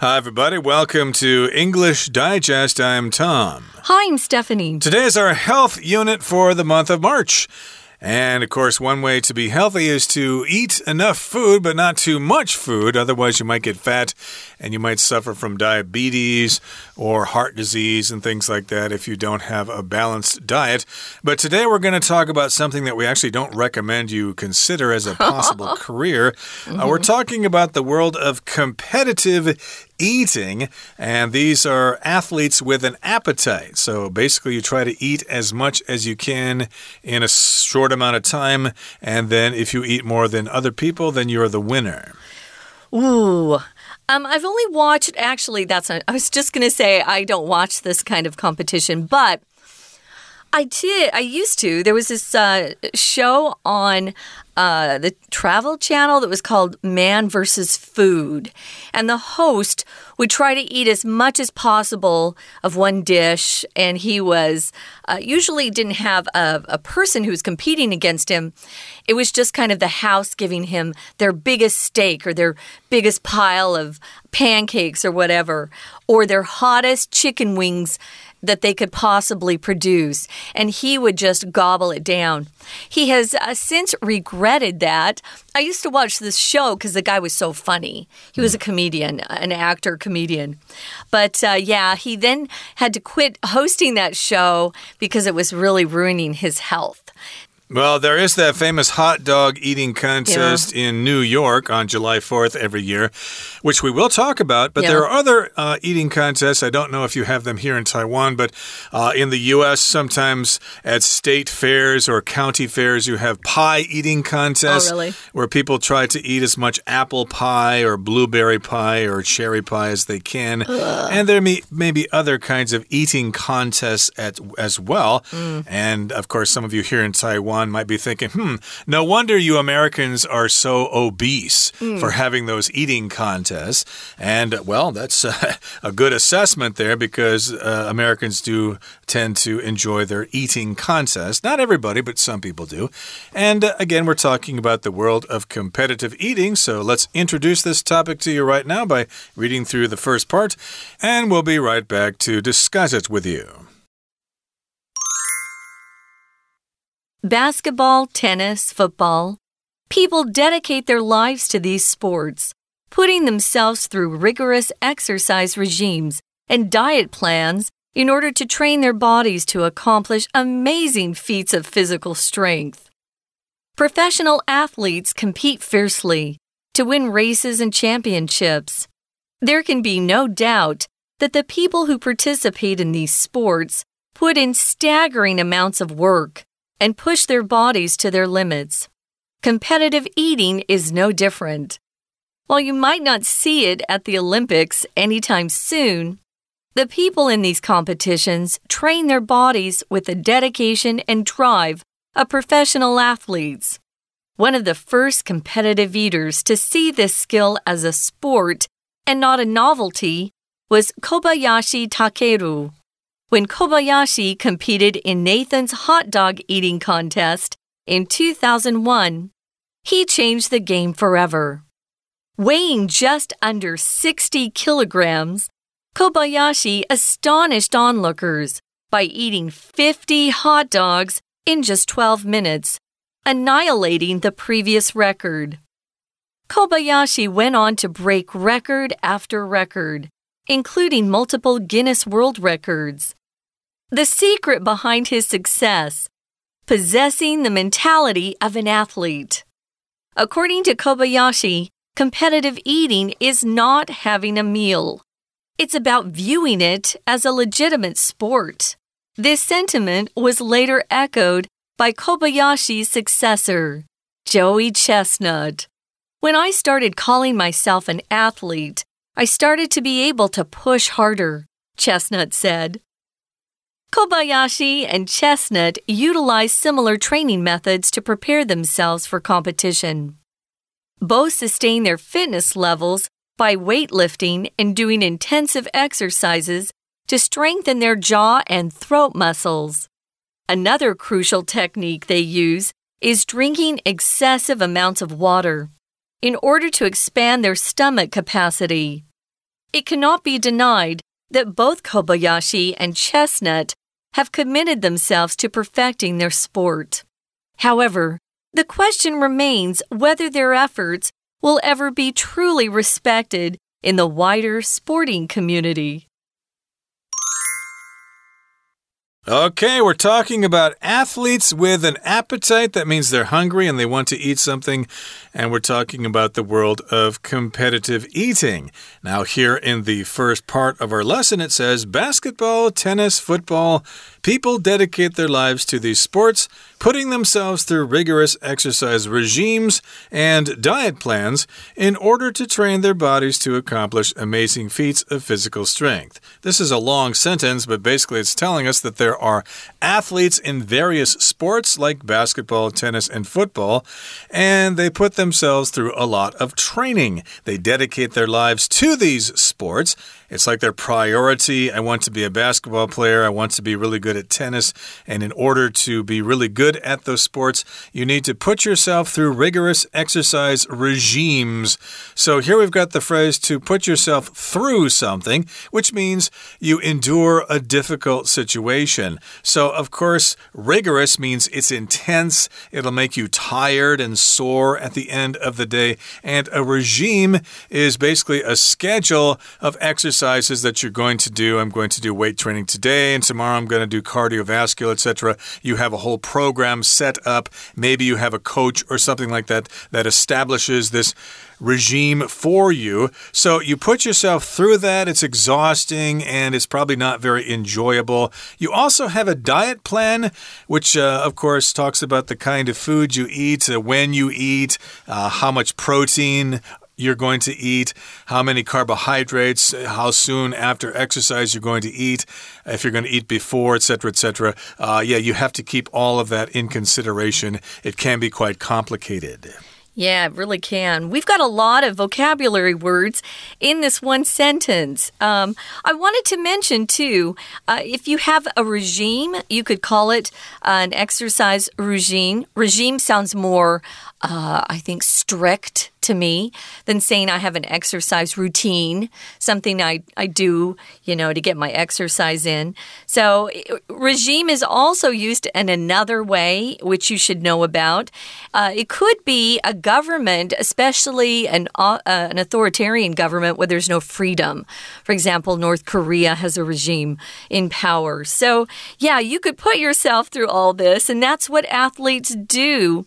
Hi, everybody. Welcome to English Digest. I'm Tom. Hi, I'm Stephanie. Today is our health unit for the month of March. And of course, one way to be healthy is to eat enough food, but not too much food. Otherwise, you might get fat and you might suffer from diabetes or heart disease and things like that if you don't have a balanced diet. But today, we're going to talk about something that we actually don't recommend you consider as a possible career. Uh, we're talking about the world of competitive eating, and these are athletes with an appetite. So basically, you try to eat as much as you can in a short amount of time, and then if you eat more than other people, then you're the winner. Ooh. Um, I've only watched, actually, that's, I was just going to say I don't watch this kind of competition, but I did. I used to. There was this uh, show on uh, the Travel Channel that was called Man versus Food. And the host would try to eat as much as possible of one dish. And he was uh, usually didn't have a, a person who was competing against him. It was just kind of the house giving him their biggest steak or their biggest pile of pancakes or whatever, or their hottest chicken wings that they could possibly produce, and he would just gobble it down. He has uh, since regretted that. I used to watch this show because the guy was so funny. He was a comedian, an actor comedian. But uh, yeah, he then had to quit hosting that show because it was really ruining his health. Well, there is that famous hot dog eating contest yeah. in New York on July 4th every year, which we will talk about. But yeah. there are other uh, eating contests. I don't know if you have them here in Taiwan, but uh, in the U.S., sometimes at state fairs or county fairs, you have pie eating contests oh, really? where people try to eat as much apple pie or blueberry pie or cherry pie as they can. Ugh. And there may, may be other kinds of eating contests at, as well. Mm. And of course, some of you here in Taiwan might be thinking, hmm, no wonder you Americans are so obese mm. for having those eating contests. And, well, that's uh, a good assessment there because uh, Americans do tend to enjoy their eating contests. Not everybody, but some people do. And uh, again, we're talking about the world of competitive eating. So let's introduce this topic to you right now by reading through the first part, and we'll be right back to discuss it with you. Basketball, tennis, football. People dedicate their lives to these sports, putting themselves through rigorous exercise regimes and diet plans in order to train their bodies to accomplish amazing feats of physical strength. Professional athletes compete fiercely to win races and championships. There can be no doubt that the people who participate in these sports put in staggering amounts of work and push their bodies to their limits. Competitive eating is no different. While you might not see it at the Olympics anytime soon, the people in these competitions train their bodies with the dedication and drive of professional athletes. One of the first competitive eaters to see this skill as a sport and not a novelty was Kobayashi Takeru. When Kobayashi competed in Nathan's hot dog eating contest in 2001, he changed the game forever. Weighing just under 60 kilograms, Kobayashi astonished onlookers by eating 50 hot dogs in just 12 minutes, annihilating the previous record. Kobayashi went on to break record after record, including multiple Guinness World Records. The secret behind his success possessing the mentality of an athlete. According to Kobayashi, competitive eating is not having a meal. It's about viewing it as a legitimate sport. This sentiment was later echoed by Kobayashi's successor, Joey Chestnut. When I started calling myself an athlete, I started to be able to push harder, Chestnut said. Kobayashi and Chestnut utilize similar training methods to prepare themselves for competition. Both sustain their fitness levels by weightlifting and doing intensive exercises to strengthen their jaw and throat muscles. Another crucial technique they use is drinking excessive amounts of water in order to expand their stomach capacity. It cannot be denied that both Kobayashi and Chestnut have committed themselves to perfecting their sport. However, the question remains whether their efforts will ever be truly respected in the wider sporting community. Okay, we're talking about athletes with an appetite. That means they're hungry and they want to eat something. And we're talking about the world of competitive eating. Now, here in the first part of our lesson, it says basketball, tennis, football. People dedicate their lives to these sports, putting themselves through rigorous exercise regimes and diet plans in order to train their bodies to accomplish amazing feats of physical strength. This is a long sentence, but basically it's telling us that there are athletes in various sports like basketball, tennis, and football, and they put themselves through a lot of training. They dedicate their lives to these sports. It's like their priority. I want to be a basketball player. I want to be really good at tennis. And in order to be really good at those sports, you need to put yourself through rigorous exercise regimes. So here we've got the phrase to put yourself through something, which means you endure a difficult situation. So, of course, rigorous means it's intense. It'll make you tired and sore at the end of the day. And a regime is basically a schedule of exercises that you're going to do. I'm going to do weight training today, and tomorrow I'm going to do cardiovascular, etc. You have a whole program set up. Maybe you have a coach or something like that that establishes this regime for you. So you put yourself through that. It's exhausting and it's probably not very enjoyable. You also have a diet plan, which, uh, of course, talks about the kind of food you eat, uh, when you eat, uh, how much protein you're going to eat, how many carbohydrates, how soon after exercise you're going to eat, if you're going to eat before, etc., etc. Uh, yeah, you have to keep all of that in consideration. It can be quite complicated. Yeah, it really can. We've got a lot of vocabulary words in this one sentence. Um, I wanted to mention, too, uh, if you have a regime, you could call it uh, an exercise regime. Regime sounds more uh, I think, strict to me than saying I have an exercise routine, something I, I do, you know, to get my exercise in. So, regime is also used in another way, which you should know about. Uh, it could be a government, especially an, uh, an authoritarian government where there's no freedom. For example, North Korea has a regime in power. So, yeah, you could put yourself through all this, and that's what athletes do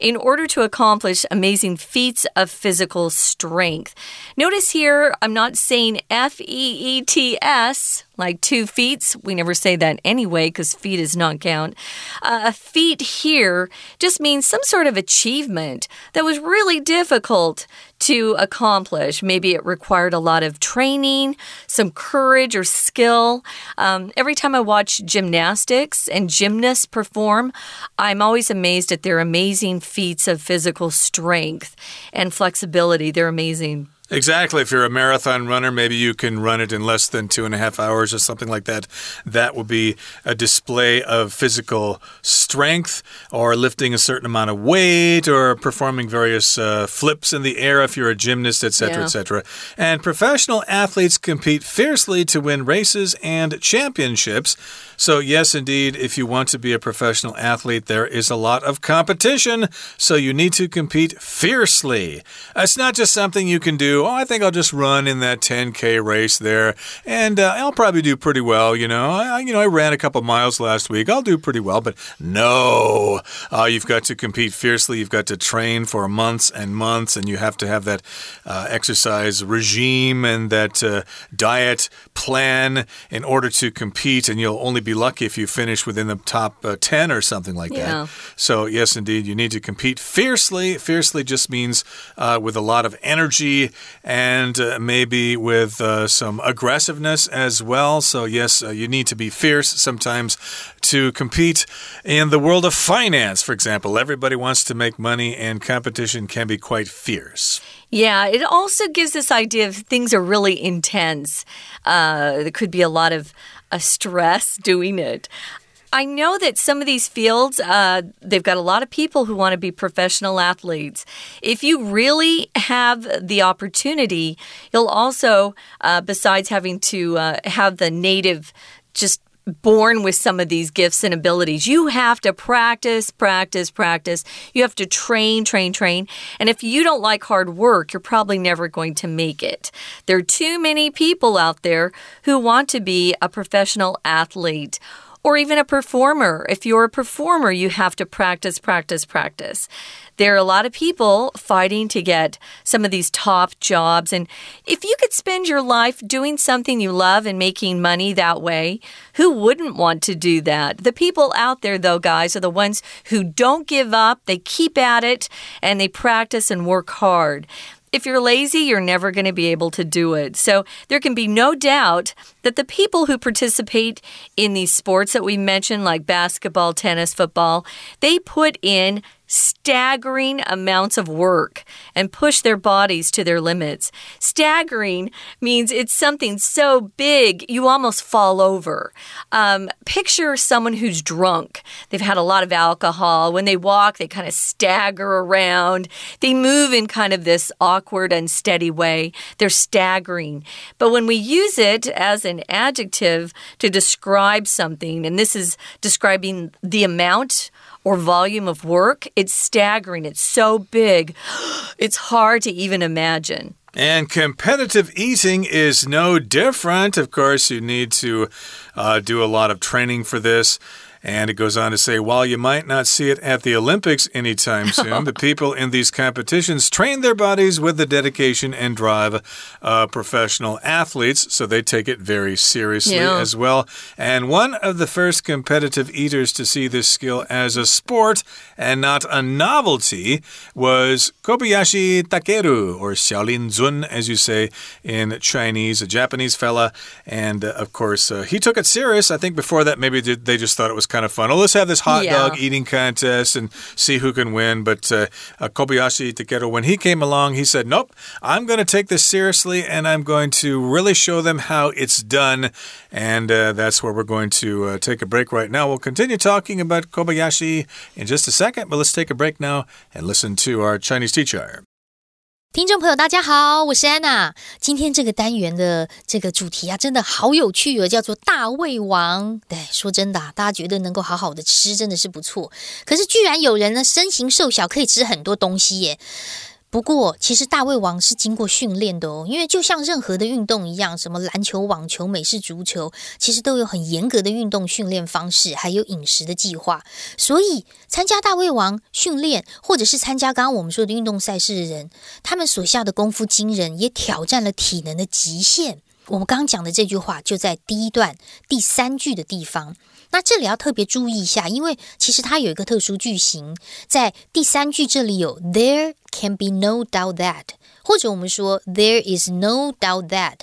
in order to accomplish amazing feats of physical strength. Notice here, I'm not saying F E E T S like two feet. We never say that anyway because feet is not count. Uh, a feat here just means some sort of achievement that was really difficult to accomplish. Maybe it required a lot of training, some courage or skill. Um, every time I watch gymnastics and gymnasts perform, I'm always amazed at their amazing feats of physical strength and flexibility. They're amazing. Exactly. If you're a marathon runner, maybe you can run it in less than two and a half hours or something like that. That will be a display of physical strength or lifting a certain amount of weight or performing various uh, flips in the air if you're a gymnast, etc., yeah. etc. And professional athletes compete fiercely to win races and championships. So, yes, indeed, if you want to be a professional athlete, there is a lot of competition. So, you need to compete fiercely. It's not just something you can do. Oh, I think I'll just run in that 10K race there, and uh, I'll probably do pretty well. You know, I, you know, I ran a couple miles last week. I'll do pretty well. But no, uh, you've got to compete fiercely. You've got to train for months and months, and you have to have that uh, exercise regime and that uh, diet plan in order to compete. And you'll only be lucky if you finish within the top uh, 10 or something like yeah. that. So, yes, indeed, you need to compete fiercely. Fiercely just means uh, with a lot of energy and uh, maybe with uh, some aggressiveness as well. So, yes, uh, you need to be fierce sometimes to compete in the world of finance, for example. Everybody wants to make money, and competition can be quite fierce. Yeah, it also gives this idea of things are really intense. Uh, there could be a lot of a stress doing it. I know that some of these fields, uh, they've got a lot of people who want to be professional athletes. If you really have the opportunity, you'll also, uh, besides having to uh, have the native just born with some of these gifts and abilities. You have to practice, practice, practice. You have to train, train, train. And if you don't like hard work, you're probably never going to make it. There are too many people out there who want to be a professional athlete or even a performer. If you're a performer, you have to practice, practice, practice. There are a lot of people fighting to get some of these top jobs. And if you could spend your life doing something you love and making money that way, who wouldn't want to do that? The people out there, though, guys, are the ones who don't give up, they keep at it, and they practice and work hard. If you're lazy, you're never going to be able to do it. So there can be no doubt that the people who participate in these sports that we mentioned, like basketball, tennis, football, they put in staggering amounts of work and push their bodies to their limits. Staggering means it's something so big you almost fall over. Um, picture someone who's drunk. They've had a lot of alcohol. When they walk, they kind of stagger around. They move in kind of this awkward, unsteady way. They're staggering. But when we use it as an adjective to describe something, and this is describing the amount or volume of work, it's staggering. It's so big, it's hard to even imagine. And competitive eating is no different. Of course, you need to uh, do a lot of training for this. And it goes on to say, while you might not see it at the Olympics anytime soon, the people in these competitions train their bodies with the dedication and drive of professional athletes, so they take it very seriously yeah. as well. And one of the first competitive eaters to see this skill as a sport and not a novelty was Kobayashi Takeru, or Xiaolin Zun, as you say in Chinese, a Japanese fella. And uh, of course, uh, he took it serious. I think before that, maybe they just thought it was kind of fun. Oh, let's have this hot yeah. dog eating contest and see who can win. But uh, uh, Kobayashi Takeru, when he came along, he said, Nope, I'm going to take this seriously and I'm going to really show them how it's done. And uh, that's where we're going to uh, take a break right now. We'll continue talking about Kobayashi in just a second, but let's take a break now and listen to our Chinese teacher. 听众朋友，大家好，我是安娜。今天这个单元的这个主题啊，真的好有趣哦，叫做大胃王。对，说真的，大家觉得能够好好的吃，真的是不错。可是居然有人呢，身形瘦小，可以吃很多东西耶。不过，其实大胃王是经过训练的哦，因为就像任何的运动一样，什么篮球、网球、美式足球，其实都有很严格的运动训练方式，还有饮食的计划。所以，参加大胃王训练，或者是参加刚刚我们说的运动赛事的人，他们所下的功夫惊人，也挑战了体能的极限。我们刚刚讲的这句话，就在第一段第三句的地方。那这里要特别注意一下，因为其实它有一个特殊句型，在第三句这里有 there can be no doubt that，或者我们说 there is no doubt that，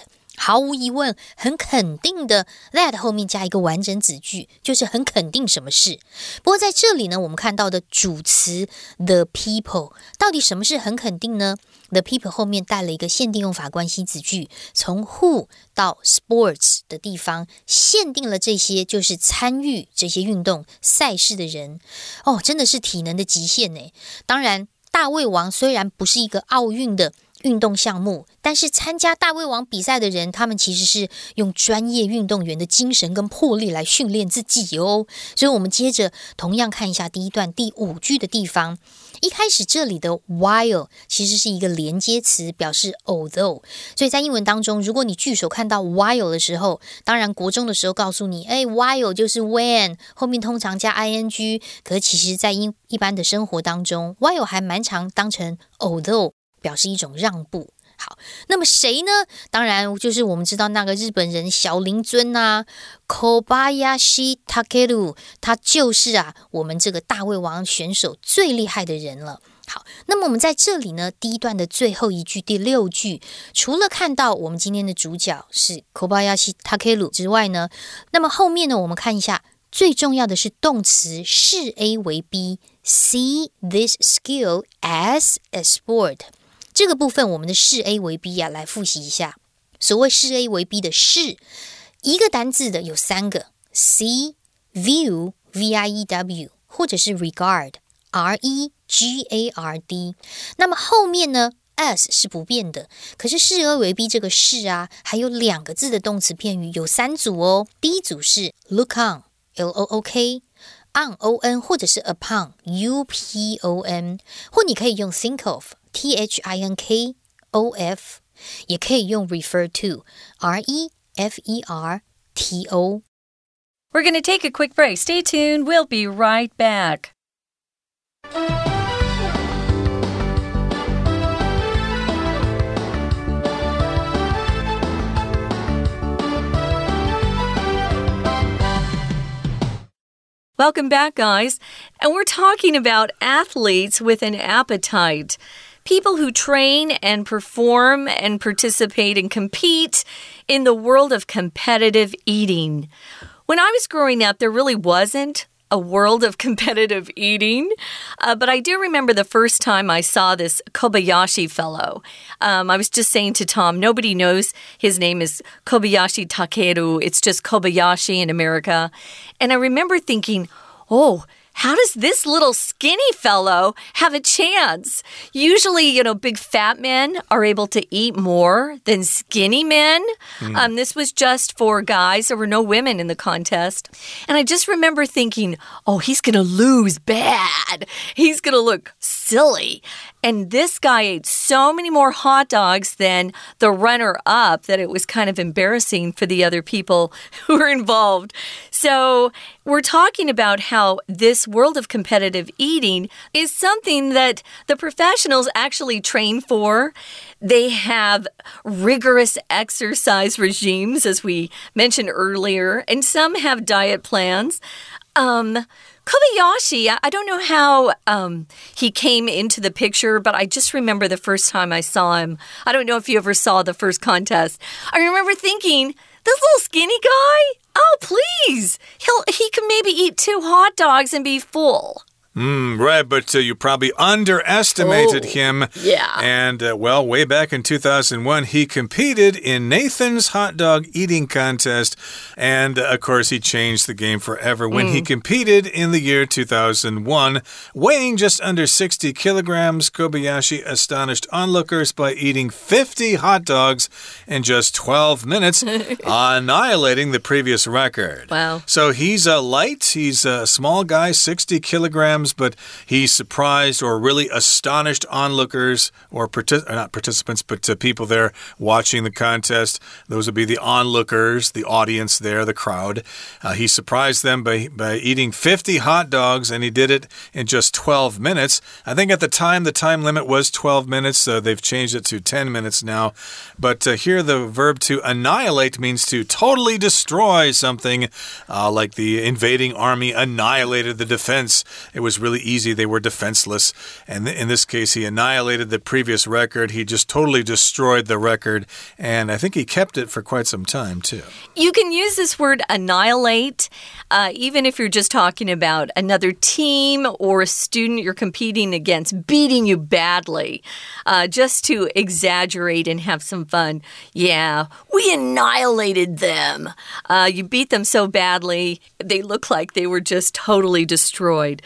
毫无疑问，很肯定的 that 后面加一个完整子句，就是很肯定什么事。不过在这里呢，我们看到的主词 the people，到底什么是很肯定呢？The people 后面带了一个限定用法关系子句，从 who 到 sports 的地方限定了这些，就是参与这些运动赛事的人。哦，真的是体能的极限呢。当然，大胃王虽然不是一个奥运的。运动项目，但是参加大胃王比赛的人，他们其实是用专业运动员的精神跟魄力来训练自己哦。所以，我们接着同样看一下第一段第五句的地方。一开始这里的 while 其实是一个连接词，表示 although。所以在英文当中，如果你句首看到 while 的时候，当然国中的时候告诉你，哎，while 就是 when 后面通常加 ing。可其实，在英一般的生活当中，while 还蛮常当成 although。表示一种让步。好，那么谁呢？当然就是我们知道那个日本人小林尊呐，Kobayashi Takeru，他就是啊，我们这个大胃王选手最厉害的人了。好，那么我们在这里呢，第一段的最后一句，第六句，除了看到我们今天的主角是 Kobayashi Takeru 之外呢，那么后面呢，我们看一下，最重要的是动词视 A 为 B，see this skill as a sport。这个部分，我们的视 A 为 B 啊，来复习一下。所谓视 A 为 B 的视，一个单字的有三个：see、view、v i e w，或者是 regard r e g a r d。那么后面呢？s 是不变的，可是视 A 为 b 这个是啊，还有两个字的动词片语有三组哦。第一组是 look on、l o o k k，on o n，或者是 upon u p o n，或你可以用 think of，t h i n k o f，也可以用 refer to，r e f e r t o。We're going to take a quick break. Stay tuned. We'll be right back. Welcome back, guys. And we're talking about athletes with an appetite. People who train and perform and participate and compete in the world of competitive eating. When I was growing up, there really wasn't a world of competitive eating. Uh, but I do remember the first time I saw this Kobayashi fellow. Um, I was just saying to Tom, nobody knows his name is Kobayashi Takeru. It's just Kobayashi in America. And I remember thinking, oh, how does this little skinny fellow have a chance? Usually, you know, big fat men are able to eat more than skinny men. Mm. Um, this was just for guys. There were no women in the contest. And I just remember thinking, oh, he's going to lose bad. He's going to look silly. And this guy ate so many more hot dogs than the runner up that it was kind of embarrassing for the other people who were involved. So, we're talking about how this world of competitive eating is something that the professionals actually train for. They have rigorous exercise regimes, as we mentioned earlier, and some have diet plans. Um, Kobayashi, I don't know how um, he came into the picture, but I just remember the first time I saw him. I don't know if you ever saw the first contest. I remember thinking, this little skinny guy? Oh, please. He'll he can maybe eat two hot dogs and be full. Mm, right, but uh, you probably underestimated oh, him. Yeah. And, uh, well, way back in 2001, he competed in Nathan's hot dog eating contest. And, uh, of course, he changed the game forever when mm. he competed in the year 2001. Weighing just under 60 kilograms, Kobayashi astonished onlookers by eating 50 hot dogs in just 12 minutes, annihilating the previous record. Wow. So he's a light, he's a small guy, 60 kilograms but he surprised or really astonished onlookers or partic not participants, but uh, people there watching the contest. Those would be the onlookers, the audience there, the crowd. Uh, he surprised them by, by eating 50 hot dogs, and he did it in just 12 minutes. I think at the time, the time limit was 12 minutes. Uh, they've changed it to 10 minutes now. But uh, here, the verb to annihilate means to totally destroy something, uh, like the invading army annihilated the defense. It was was really easy. They were defenseless. And in this case, he annihilated the previous record. He just totally destroyed the record. And I think he kept it for quite some time, too. You can use this word annihilate, uh, even if you're just talking about another team or a student you're competing against beating you badly, uh, just to exaggerate and have some fun. Yeah, we annihilated them. Uh, you beat them so badly, they look like they were just totally destroyed.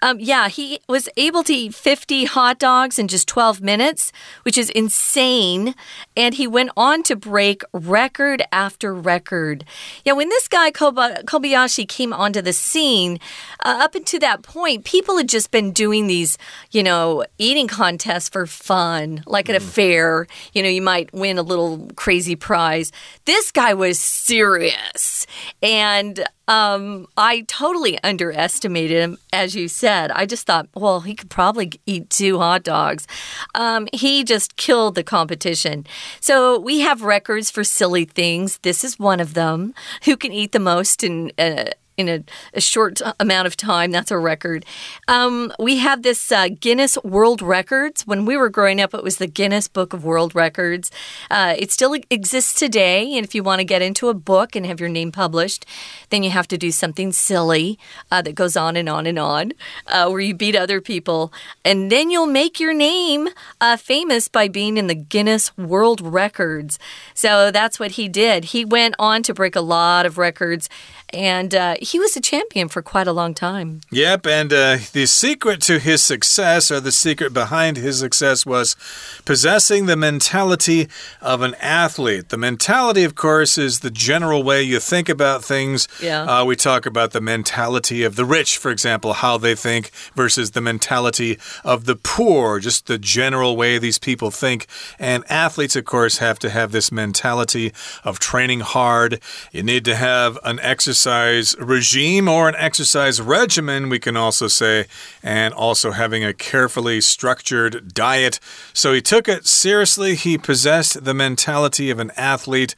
Um, yeah, he was able to eat 50 hot dogs in just 12 minutes, which is insane. And he went on to break record after record. Yeah, when this guy, Kobayashi, came onto the scene, uh, up until that point, people had just been doing these, you know, eating contests for fun, like at a mm. fair. You know, you might win a little crazy prize. This guy was serious. And um, I totally underestimated him, as you said. I just thought, well, he could probably eat two hot dogs. Um, he just killed the competition. So we have records for silly things. This is one of them. Who can eat the most in uh, in a, a, short amount of time. That's a record. Um, we have this uh, Guinness World Records. When we were growing up, it was the Guinness Book of World Records. Uh, it still exists today. And if you want to get into a book and have your name published, then you have to do something silly uh, that goes on and on and on, uh, where you beat other people. And then you'll make your name uh, famous by being in the Guinness World Records. So that's what he did. He went on to break a lot of records. And uh, he was a champion for quite a long time. Yep, and uh, the secret to his success, or the secret behind his success, was possessing the mentality of an athlete. The mentality, of course, is the general way you think about things. Yeah. Uh, we talk about the mentality of the rich, for example, how they think, versus the mentality of the poor, just the general way these people think. And athletes, of course, have to have this mentality of training hard. You need to have an exercise regime or an exercise regimen, we can also say, and also having a carefully structured diet. So he took it seriously. He possessed the mentality of an athlete.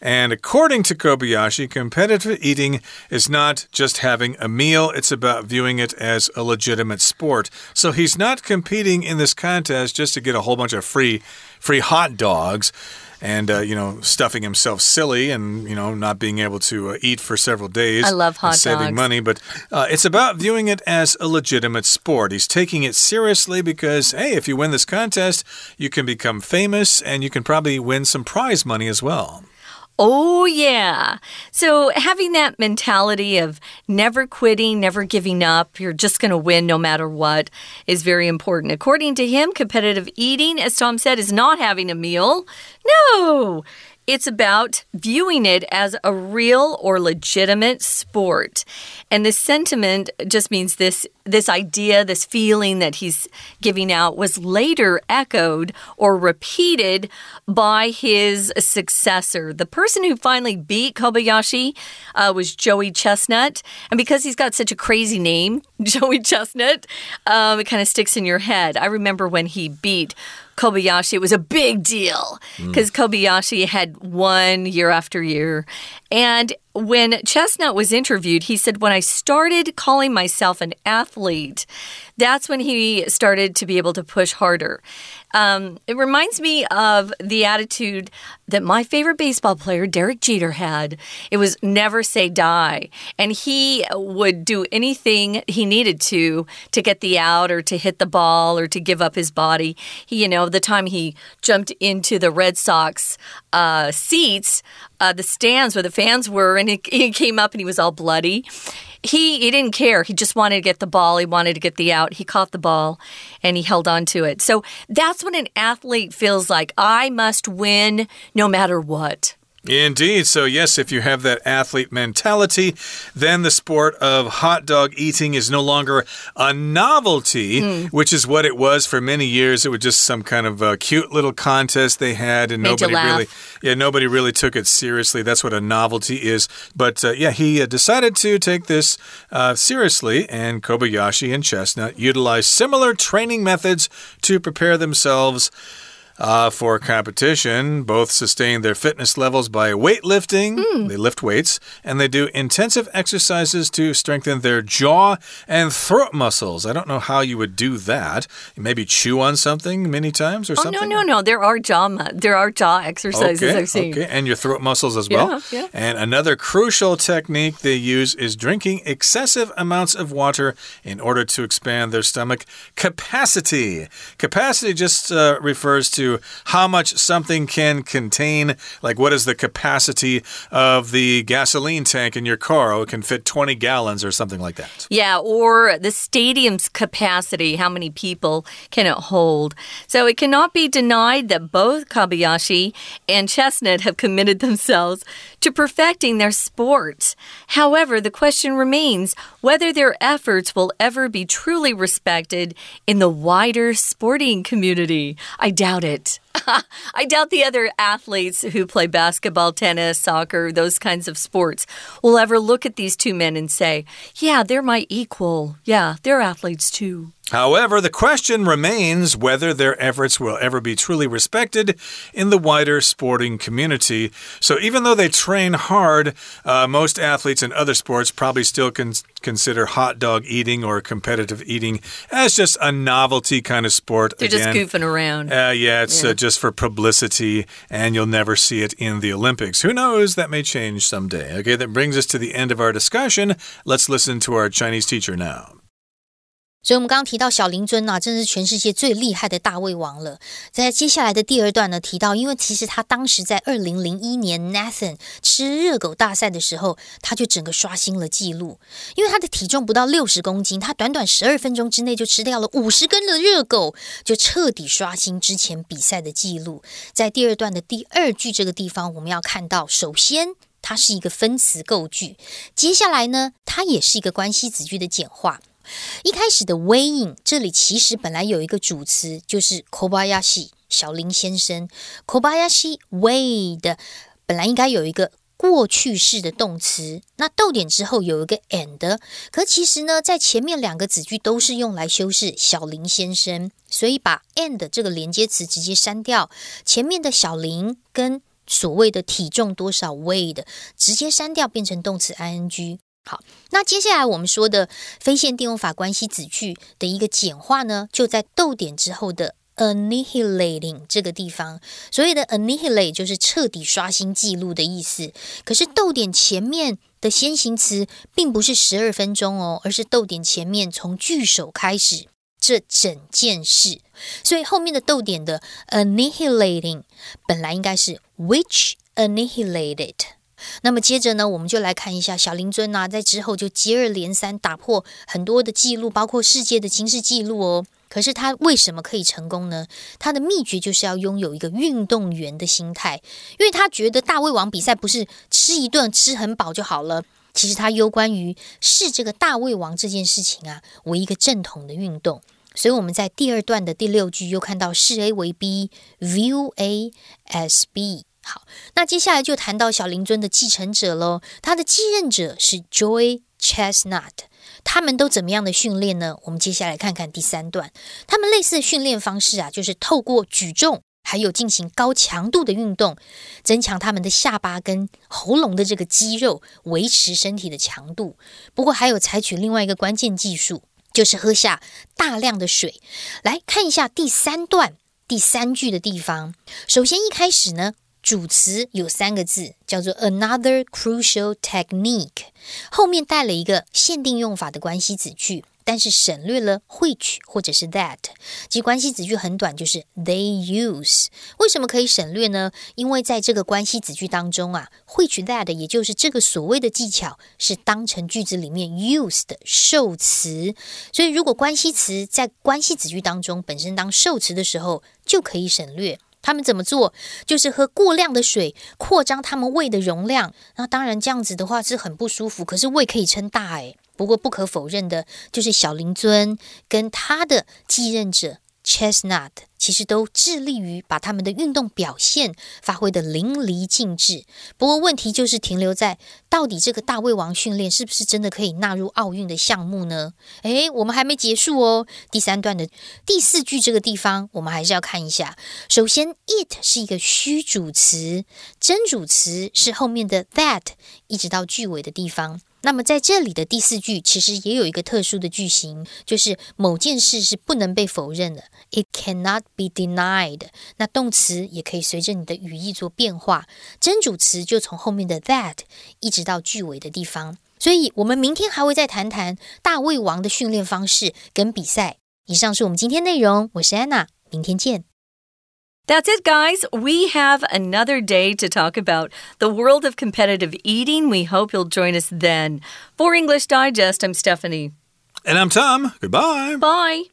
And according to Kobayashi, competitive eating is not just having a meal, it's about viewing it as a legitimate sport. So he's not competing in this contest just to get a whole bunch of free free hot dogs and uh, you know stuffing himself silly and you know not being able to uh, eat for several days. I love hot saving dogs. money, but uh, it's about viewing it as a legitimate sport. He's taking it seriously because hey, if you win this contest, you can become famous and you can probably win some prize money as well. Oh, yeah. So having that mentality of never quitting, never giving up, you're just going to win no matter what is very important. According to him, competitive eating, as Tom said, is not having a meal. No. It's about viewing it as a real or legitimate sport. And this sentiment just means this this idea, this feeling that he's giving out was later echoed or repeated by his successor. The person who finally beat Kobayashi uh, was Joey Chestnut. And because he's got such a crazy name, Joey Chestnut, um, it kind of sticks in your head. I remember when he beat Kobayashi, it was a big deal mm. because Kobayashi had won year after year. And when Chestnut was interviewed, he said, When I started calling myself an athlete, that's when he started to be able to push harder. Um, it reminds me of the attitude that my favorite baseball player, Derek Jeter, had. It was never say die. And he would do anything he needed to to get the out or to hit the ball or to give up his body. He, you know, the time he jumped into the Red Sox uh, seats, uh, the stands where the fans were, and he, he came up and he was all bloody. He, he didn't care. He just wanted to get the ball. He wanted to get the out. He caught the ball and he held on to it. So that's what an athlete feels like. I must win no matter what. Indeed. So, yes, if you have that athlete mentality, then the sport of hot dog eating is no longer a novelty, Hmm. which is what it was for many years. It was just some kind of uh, cute little contest they had, and Made nobody really, yeah, nobody really took it seriously. That's what a novelty is. But uh, yeah, he uh, decided to take this uh, seriously, and Kobayashi and Chestnut utilized similar training methods to prepare themselves. Uh, for competition, both sustain their fitness levels by weightlifting. Hmm. They lift weights and they do intensive exercises to strengthen their jaw and throat muscles. I don't know how you would do that. Maybe chew on something many times or Oh, something. no, no, no. There are jaw, there are jaw exercises Okay, I've seen. okay, and your throat muscles as Yeah, well. yeah. And another crucial technique they use is drinking excessive amounts of water in order to expand their stomach capacity. Capacity just uh, refers to how much something can contain. Like, what is the capacity of the gasoline tank in your car? Oh, it can fit 20 gallons or something like that. Yeah, or the stadium's capacity, how many people can it hold? So it cannot be denied that both Kobayashi and Chestnut have committed themselves to perfecting their sport. However, the question remains whether their efforts will ever be truly respected in the wider sporting community. I doubt it. I doubt the other athletes who play basketball, tennis, soccer, those kinds of sports will ever look at these two men and say, Yeah, they're my equal. Yeah, they're athletes too. However, the question remains whether their efforts will ever be truly respected in the wider sporting community. So, even though they train hard, uh, most athletes in other sports probably still can consider hot dog eating or competitive eating as just a novelty kind of sport. They're just goofing around. uh, yeah, it's Yeah. Uh, just for publicity, and you'll never see it in the Olympics. Who knows? That may change someday. Okay, that brings us to the end of our discussion. Let's listen to our Chinese teacher now. 所以，我们刚刚提到小林尊呐，真是全世界最厉害的大胃王了。在接下来的第二段呢，提到，因为其实他当时在二零零一年 Nathan 吃热狗大赛的时候，他就整个刷新了纪录，因为他的体重不到六十公斤，他短短十二分钟之内就吃掉了五十根的热狗，就彻底刷新之前比赛的纪录。在第二段的第二句这个地方，我们要看到，首先它是一个分词构句，接下来呢，它也是一个关系子句的简化。一开始的 weighing，这里其实本来有一个主词，就是 Kobayashi 小林先生。Kobayashi weighed，本来应该有一个过去式的动词，那逗点之后有一个 and，可其实呢，在前面两个子句都是用来修饰小林先生，所以把 and 这个连接词直接删掉，前面的小林跟所谓的体重多少 weighed 直接删掉，变成动词 ing。好，那接下来我们说的非线定用法关系子句的一个简化呢，就在逗点之后的 annihilating 这个地方。所谓的 annihilate 就是彻底刷新记录的意思。可是逗点前面的先行词并不是十二分钟哦，而是逗点前面从句首开始这整件事。所以后面的逗点的 annihilating 本来应该是 which annihilated。那么接着呢，我们就来看一下小林尊呐，在之后就接二连三打破很多的记录，包括世界的金氏纪录哦。可是他为什么可以成功呢？他的秘诀就是要拥有一个运动员的心态，因为他觉得大胃王比赛不是吃一顿吃很饱就好了，其实他攸关于视这个大胃王这件事情啊为一个正统的运动。所以我们在第二段的第六句又看到视 A 为 B，view A as B。好，那接下来就谈到小林尊的继承者喽。他的继任者是 Joy Chestnut，他们都怎么样的训练呢？我们接下来看看第三段。他们类似的训练方式啊，就是透过举重，还有进行高强度的运动，增强他们的下巴跟喉咙的这个肌肉，维持身体的强度。不过还有采取另外一个关键技术，就是喝下大量的水。来看一下第三段第三句的地方。首先一开始呢。主词有三个字，叫做 another crucial technique，后面带了一个限定用法的关系子句，但是省略了 which 或者是 that，即关系子句很短，就是 they use。为什么可以省略呢？因为在这个关系子句当中啊，which that 也就是这个所谓的技巧是当成句子里面 use 的受词，所以如果关系词在关系子句当中本身当受词的时候，就可以省略。他们怎么做？就是喝过量的水，扩张他们胃的容量。那当然，这样子的话是很不舒服。可是胃可以撑大诶。不过不可否认的，就是小林尊跟他的继任者。Chestnut 其实都致力于把他们的运动表现发挥的淋漓尽致。不过问题就是停留在到底这个大胃王训练是不是真的可以纳入奥运的项目呢？诶，我们还没结束哦。第三段的第四句这个地方，我们还是要看一下。首先，it 是一个虚主词，真主词是后面的 that 一直到句尾的地方。那么在这里的第四句其实也有一个特殊的句型，就是某件事是不能被否认的，it cannot be denied。那动词也可以随着你的语义做变化，真主词就从后面的 that 一直到句尾的地方。所以，我们明天还会再谈谈大胃王的训练方式跟比赛。以上是我们今天内容，我是安娜，明天见。That's it, guys. We have another day to talk about the world of competitive eating. We hope you'll join us then. For English Digest, I'm Stephanie. And I'm Tom. Goodbye. Bye.